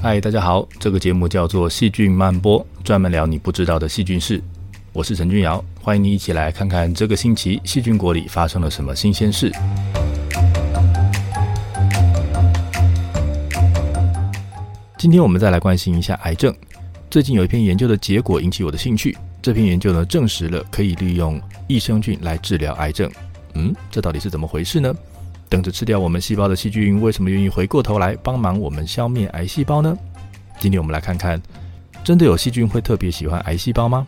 嗨，大家好，这个节目叫做《细菌漫播》，专门聊你不知道的细菌事。我是陈君尧，欢迎你一起来看看这个星期细菌国里发生了什么新鲜事。今天我们再来关心一下癌症。最近有一篇研究的结果引起我的兴趣。这篇研究呢，证实了可以利用益生菌来治疗癌症。嗯，这到底是怎么回事呢？等着吃掉我们细胞的细菌，为什么愿意回过头来帮忙我们消灭癌细胞呢？今天我们来看看，真的有细菌会特别喜欢癌细胞吗？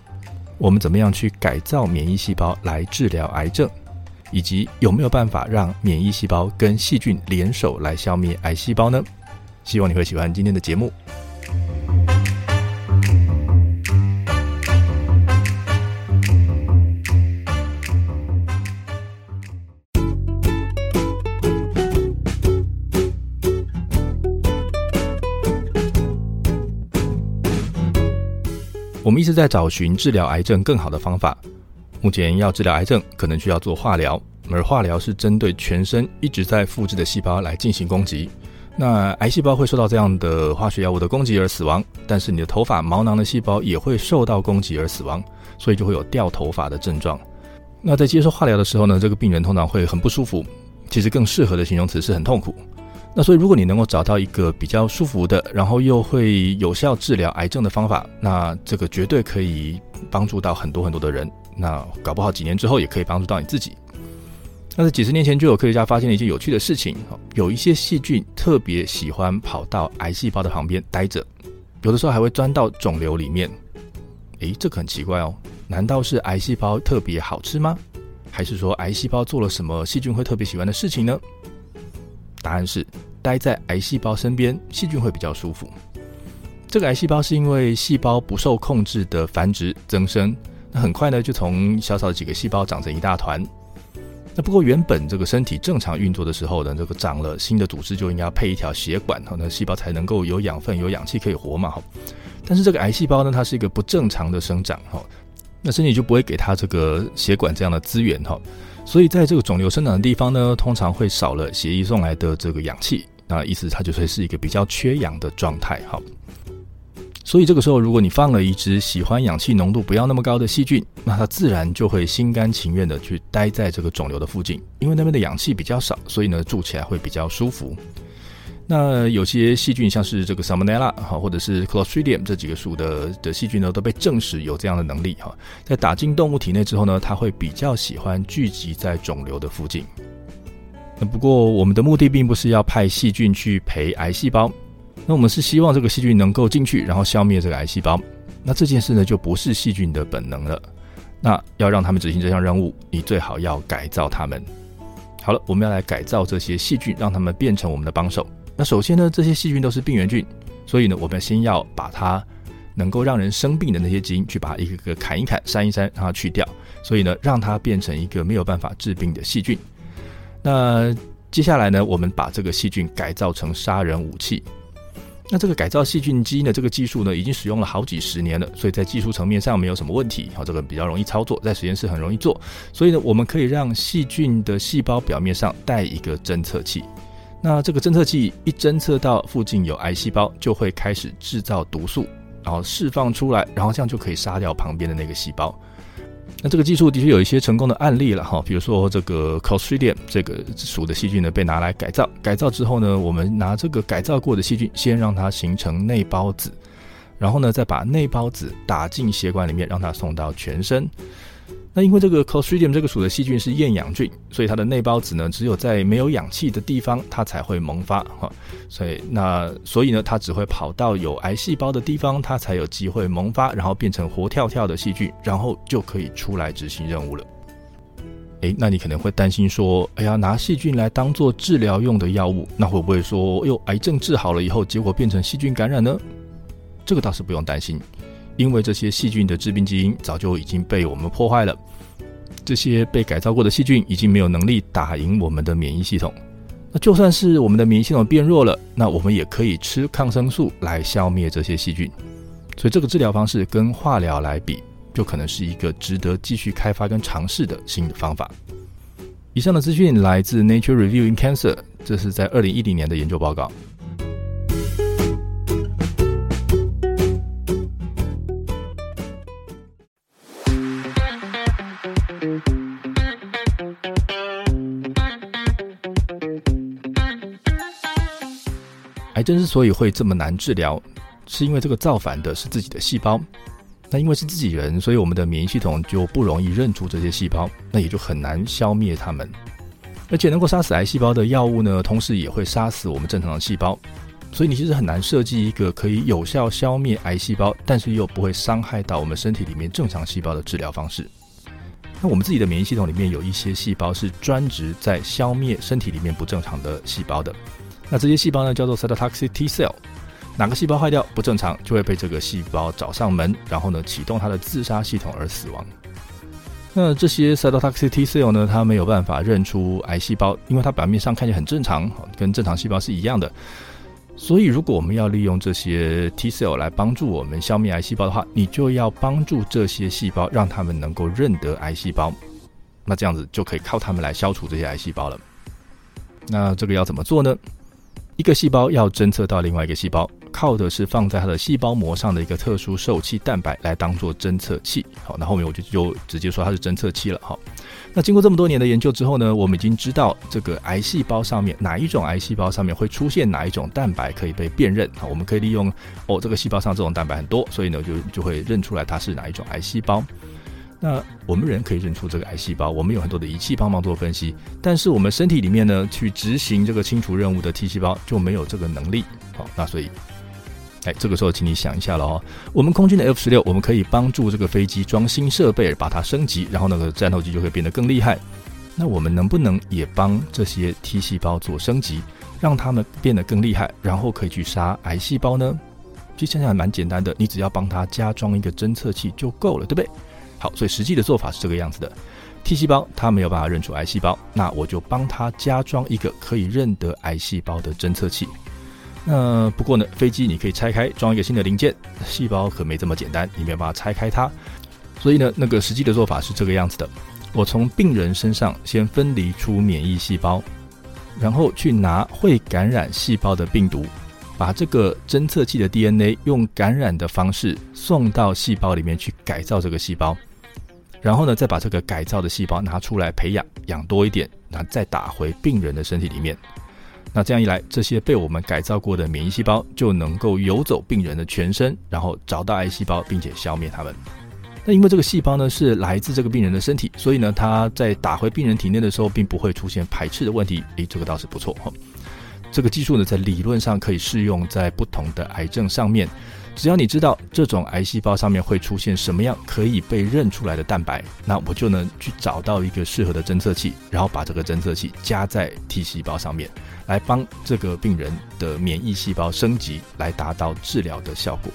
我们怎么样去改造免疫细胞来治疗癌症？以及有没有办法让免疫细胞跟细菌联手来消灭癌细胞呢？希望你会喜欢今天的节目。一直在找寻治疗癌症更好的方法。目前要治疗癌症，可能需要做化疗，而化疗是针对全身一直在复制的细胞来进行攻击。那癌细胞会受到这样的化学药物的攻击而死亡，但是你的头发、毛囊的细胞也会受到攻击而死亡，所以就会有掉头发的症状。那在接受化疗的时候呢，这个病人通常会很不舒服。其实更适合的形容词是很痛苦。那所以，如果你能够找到一个比较舒服的，然后又会有效治疗癌症的方法，那这个绝对可以帮助到很多很多的人。那搞不好几年之后也可以帮助到你自己。那在几十年前就有科学家发现了一件有趣的事情：有一些细菌特别喜欢跑到癌细胞的旁边待着，有的时候还会钻到肿瘤里面。诶，这个很奇怪哦，难道是癌细胞特别好吃吗？还是说癌细胞做了什么细菌会特别喜欢的事情呢？答案是，待在癌细胞身边，细菌会比较舒服。这个癌细胞是因为细胞不受控制的繁殖增生，那很快呢就从小小的几个细胞长成一大团。那不过原本这个身体正常运作的时候呢，这个长了新的组织就应该要配一条血管，那细胞才能够有养分、有氧气可以活嘛，但是这个癌细胞呢，它是一个不正常的生长，哈，那身体就不会给它这个血管这样的资源，哈。所以，在这个肿瘤生长的地方呢，通常会少了血液送来的这个氧气，那意思它就会是一个比较缺氧的状态。好，所以这个时候，如果你放了一只喜欢氧气浓度不要那么高的细菌，那它自然就会心甘情愿的去待在这个肿瘤的附近，因为那边的氧气比较少，所以呢，住起来会比较舒服。那有些细菌，像是这个 Salmonella 哈，或者是 Clostridium 这几个属的的细菌呢，都被证实有这样的能力哈。在打进动物体内之后呢，它会比较喜欢聚集在肿瘤的附近。那不过我们的目的并不是要派细菌去陪癌细胞，那我们是希望这个细菌能够进去，然后消灭这个癌细胞。那这件事呢，就不是细菌的本能了。那要让他们执行这项任务，你最好要改造他们。好了，我们要来改造这些细菌，让他们变成我们的帮手。那首先呢，这些细菌都是病原菌，所以呢，我们先要把它能够让人生病的那些基因，去把它一个个砍一砍、删一删，让它去掉。所以呢，让它变成一个没有办法治病的细菌。那接下来呢，我们把这个细菌改造成杀人武器。那这个改造细菌基因的这个技术呢，已经使用了好几十年了，所以在技术层面上没有什么问题。好，这个比较容易操作，在实验室很容易做。所以呢，我们可以让细菌的细胞表面上带一个侦测器。那这个侦测器一侦测到附近有癌细胞，就会开始制造毒素，然后释放出来，然后这样就可以杀掉旁边的那个细胞。那这个技术的确有一些成功的案例了哈，比如说这个 Clostridium 这个属的细菌呢，被拿来改造，改造之后呢，我们拿这个改造过的细菌，先让它形成内孢子，然后呢，再把内孢子打进血管里面，让它送到全身。那因为这个 Clostridium 这个属的细菌是厌氧菌，所以它的内孢子呢，只有在没有氧气的地方，它才会萌发哈。所以那所以呢，它只会跑到有癌细胞的地方，它才有机会萌发，然后变成活跳跳的细菌，然后就可以出来执行任务了。诶，那你可能会担心说，哎呀，拿细菌来当做治疗用的药物，那会不会说，哟，癌症治好了以后，结果变成细菌感染呢？这个倒是不用担心。因为这些细菌的致病基因早就已经被我们破坏了，这些被改造过的细菌已经没有能力打赢我们的免疫系统。那就算是我们的免疫系统变弱了，那我们也可以吃抗生素来消灭这些细菌。所以这个治疗方式跟化疗来比，就可能是一个值得继续开发跟尝试的新的方法。以上的资讯来自 Nature Review in Cancer，这是在二零一零年的研究报告。之所以会这么难治疗，是因为这个造反的是自己的细胞。那因为是自己人，所以我们的免疫系统就不容易认出这些细胞，那也就很难消灭它们。而且能够杀死癌细胞的药物呢，同时也会杀死我们正常的细胞。所以你其实很难设计一个可以有效消灭癌细胞，但是又不会伤害到我们身体里面正常细胞的治疗方式。那我们自己的免疫系统里面有一些细胞是专职在消灭身体里面不正常的细胞的。那这些细胞呢，叫做 cytotoxic T cell。哪个细胞坏掉不正常，就会被这个细胞找上门，然后呢启动它的自杀系统而死亡。那这些 cytotoxic T cell 呢，它没有办法认出癌细胞，因为它表面上看起来很正常，跟正常细胞是一样的。所以如果我们要利用这些 T cell 来帮助我们消灭癌细胞的话，你就要帮助这些细胞，让他们能够认得癌细胞。那这样子就可以靠他们来消除这些癌细胞了。那这个要怎么做呢？一个细胞要侦测到另外一个细胞，靠的是放在它的细胞膜上的一个特殊受器蛋白来当做侦测器。好，那后面我就就直接说它是侦测器了。好，那经过这么多年的研究之后呢，我们已经知道这个癌细胞上面哪一种癌细胞上面会出现哪一种蛋白可以被辨认。好，我们可以利用哦，这个细胞上这种蛋白很多，所以呢就就会认出来它是哪一种癌细胞。那我们人可以认出这个癌细胞，我们有很多的仪器帮忙做分析，但是我们身体里面呢，去执行这个清除任务的 T 细胞就没有这个能力。好，那所以，哎，这个时候请你想一下了哦，我们空军的 F 十六，我们可以帮助这个飞机装新设备，把它升级，然后那个战斗机就会变得更厉害。那我们能不能也帮这些 T 细胞做升级，让它们变得更厉害，然后可以去杀癌细胞呢？其实想想还蛮简单的，你只要帮它加装一个侦测器就够了，对不对？好，所以实际的做法是这个样子的：T 细胞它没有办法认出癌细胞，那我就帮它加装一个可以认得癌细胞的侦测器。那不过呢，飞机你可以拆开装一个新的零件，细胞可没这么简单，你没有办法拆开它。所以呢，那个实际的做法是这个样子的：我从病人身上先分离出免疫细胞，然后去拿会感染细胞的病毒，把这个侦测器的 DNA 用感染的方式送到细胞里面去改造这个细胞。然后呢，再把这个改造的细胞拿出来培养，养多一点，然后再打回病人的身体里面。那这样一来，这些被我们改造过的免疫细胞就能够游走病人的全身，然后找到癌细胞，并且消灭它们。那因为这个细胞呢是来自这个病人的身体，所以呢，它在打回病人体内的时候，并不会出现排斥的问题。诶，这个倒是不错哈。这个技术呢，在理论上可以适用在不同的癌症上面。只要你知道这种癌细胞上面会出现什么样可以被认出来的蛋白，那我就能去找到一个适合的侦测器，然后把这个侦测器加在 T 细胞上面，来帮这个病人的免疫细胞升级，来达到治疗的效果。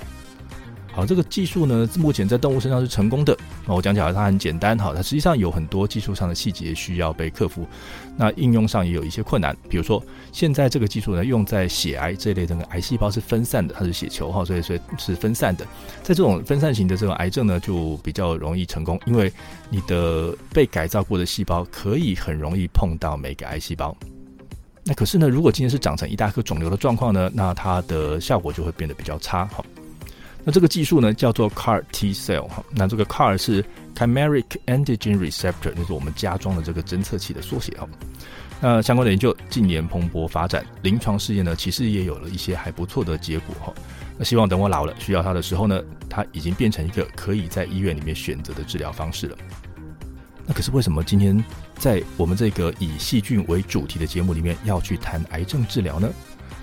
好，这个技术呢，目前在动物身上是成功的。那我讲起来它很简单，哈，它实际上有很多技术上的细节需要被克服。那应用上也有一些困难，比如说现在这个技术呢，用在血癌这一类的癌细胞是分散的，它是血球哈，所以所以是分散的。在这种分散型的这种癌症呢，就比较容易成功，因为你的被改造过的细胞可以很容易碰到每个癌细胞。那可是呢，如果今天是长成一大颗肿瘤的状况呢，那它的效果就会变得比较差，哈。那这个技术呢，叫做 CAR T cell 哈。那这个 CAR 是 Chimeric Antigen Receptor，就是我们加装的这个侦测器的缩写哈。那相关的研究近年蓬勃发展，临床试验呢，其实也有了一些还不错的结果哈。那希望等我老了需要它的时候呢，它已经变成一个可以在医院里面选择的治疗方式了。那可是为什么今天在我们这个以细菌为主题的节目里面要去谈癌症治疗呢？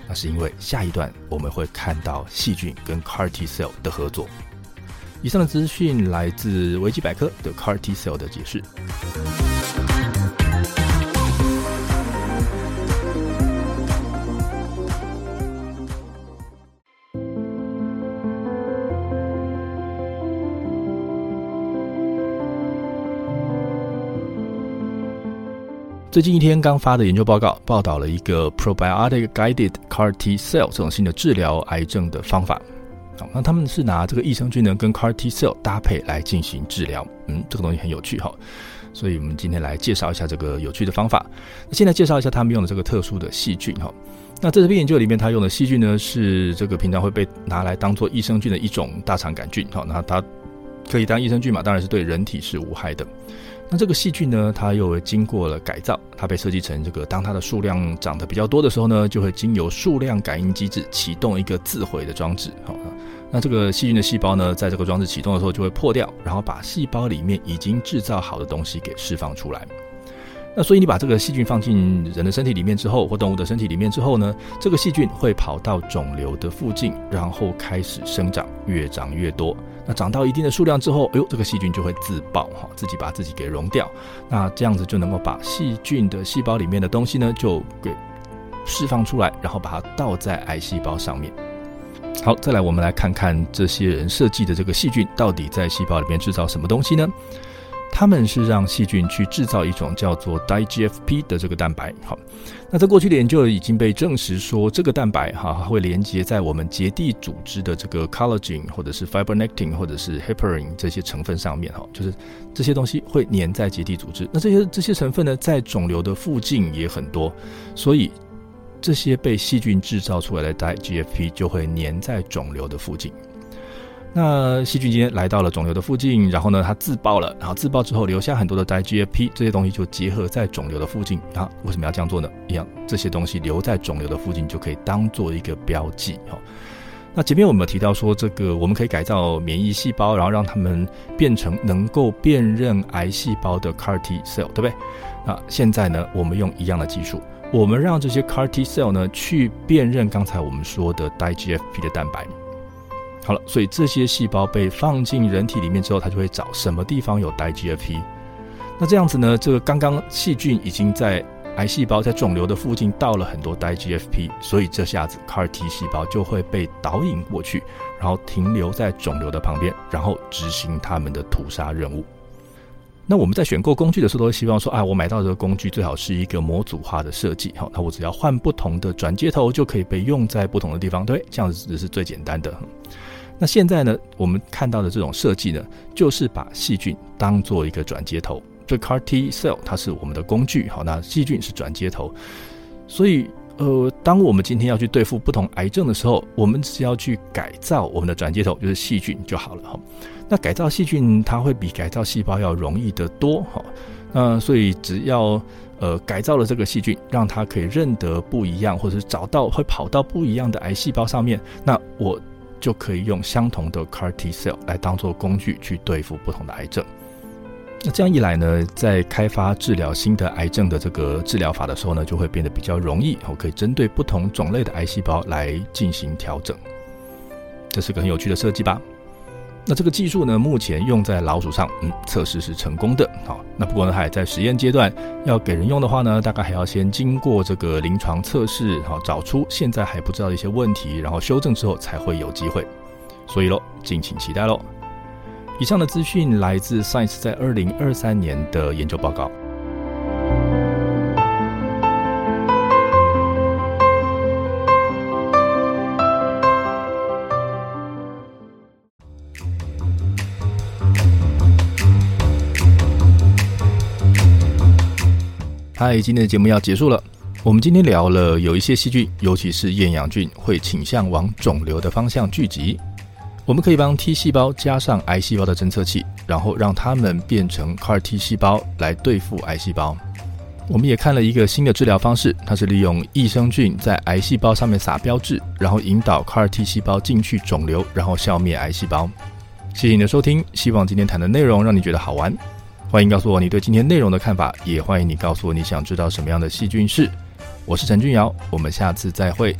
那是因为下一段我们会看到细菌跟 CAR T cell 的合作。以上的资讯来自维基百科的 CAR T cell 的解释。最近一天刚发的研究报告报道了一个 probiotic guided CAR T cell 这种新的治疗癌症的方法。好，那他们是拿这个益生菌呢跟 CAR T cell 搭配来进行治疗。嗯，这个东西很有趣哈，所以我们今天来介绍一下这个有趣的方法。那现在介绍一下他们用的这个特殊的细菌哈。那在这篇研究里面他用的细菌呢是这个平常会被拿来当做益生菌的一种大肠杆菌。好，那它可以当益生菌嘛，当然是对人体是无害的。那这个细菌呢，它又经过了改造，它被设计成这个，当它的数量长得比较多的时候呢，就会经由数量感应机制启动一个自毁的装置。好，那这个细菌的细胞呢，在这个装置启动的时候就会破掉，然后把细胞里面已经制造好的东西给释放出来。那所以你把这个细菌放进人的身体里面之后，或动物的身体里面之后呢，这个细菌会跑到肿瘤的附近，然后开始生长，越长越多。那长到一定的数量之后，哎呦，这个细菌就会自爆哈，自己把自己给溶掉。那这样子就能够把细菌的细胞里面的东西呢，就给释放出来，然后把它倒在癌细胞上面。好，再来我们来看看这些人设计的这个细菌到底在细胞里面制造什么东西呢？他们是让细菌去制造一种叫做 DiGFP 的这个蛋白。好，那在过去的研究已经被证实说，这个蛋白哈会连接在我们结缔组织的这个 collagen 或者是 fibronectin 或者是 heparin 这些成分上面哈，就是这些东西会粘在结缔组织。那这些这些成分呢，在肿瘤的附近也很多，所以这些被细菌制造出来的 DiGFP 就会粘在肿瘤的附近。那细菌今天来到了肿瘤的附近，然后呢，它自爆了，然后自爆之后留下很多的 DiGFP，这些东西就结合在肿瘤的附近。啊，为什么要这样做呢？一样，这些东西留在肿瘤的附近就可以当做一个标记。哈，那前面我们有提到说，这个我们可以改造免疫细胞，然后让它们变成能够辨认癌细胞的 CAR T cell，对不对？那现在呢，我们用一样的技术，我们让这些 CAR T cell 呢去辨认刚才我们说的 DiGFP 的蛋白。好了，所以这些细胞被放进人体里面之后，它就会找什么地方有 DiGFP。那这样子呢，这个刚刚细菌已经在癌细胞、在肿瘤的附近到了很多 DiGFP，所以这下子 CAR T 细胞就会被导引过去，然后停留在肿瘤的旁边，然后执行他们的屠杀任务。那我们在选购工具的时候，都希望说，啊，我买到这个工具最好是一个模组化的设计，好，那我只要换不同的转接头，就可以被用在不同的地方，对，这样子是最简单的。那现在呢，我们看到的这种设计呢，就是把细菌当做一个转接头。这 CAR T cell 它是我们的工具，好，那细菌是转接头。所以，呃，当我们今天要去对付不同癌症的时候，我们只要去改造我们的转接头，就是细菌就好了。哈，那改造细菌它会比改造细胞要容易得多。哈，那所以只要呃改造了这个细菌，让它可以认得不一样，或者是找到会跑到不一样的癌细胞上面，那我。就可以用相同的 CAR T cell 来当做工具去对付不同的癌症。那这样一来呢，在开发治疗新的癌症的这个治疗法的时候呢，就会变得比较容易。我可以针对不同种类的癌细胞来进行调整。这是个很有趣的设计吧？那这个技术呢，目前用在老鼠上，嗯，测试是成功的。好，那不过呢，还在实验阶段，要给人用的话呢，大概还要先经过这个临床测试，好，找出现在还不知道的一些问题，然后修正之后才会有机会。所以喽，敬请期待喽。以上的资讯来自 Science 在二零二三年的研究报告。嗨，今天的节目要结束了。我们今天聊了有一些细菌，尤其是厌氧菌，会倾向往肿瘤的方向聚集。我们可以帮 T 细胞加上癌细胞的侦测器，然后让它们变成 CAR T 细胞来对付癌细胞。我们也看了一个新的治疗方式，它是利用益生菌在癌细胞上面撒标志，然后引导 CAR T 细胞进去肿瘤，然后消灭癌细胞。谢谢你的收听，希望今天谈的内容让你觉得好玩。欢迎告诉我你对今天内容的看法，也欢迎你告诉我你想知道什么样的细菌是。我是陈俊尧，我们下次再会。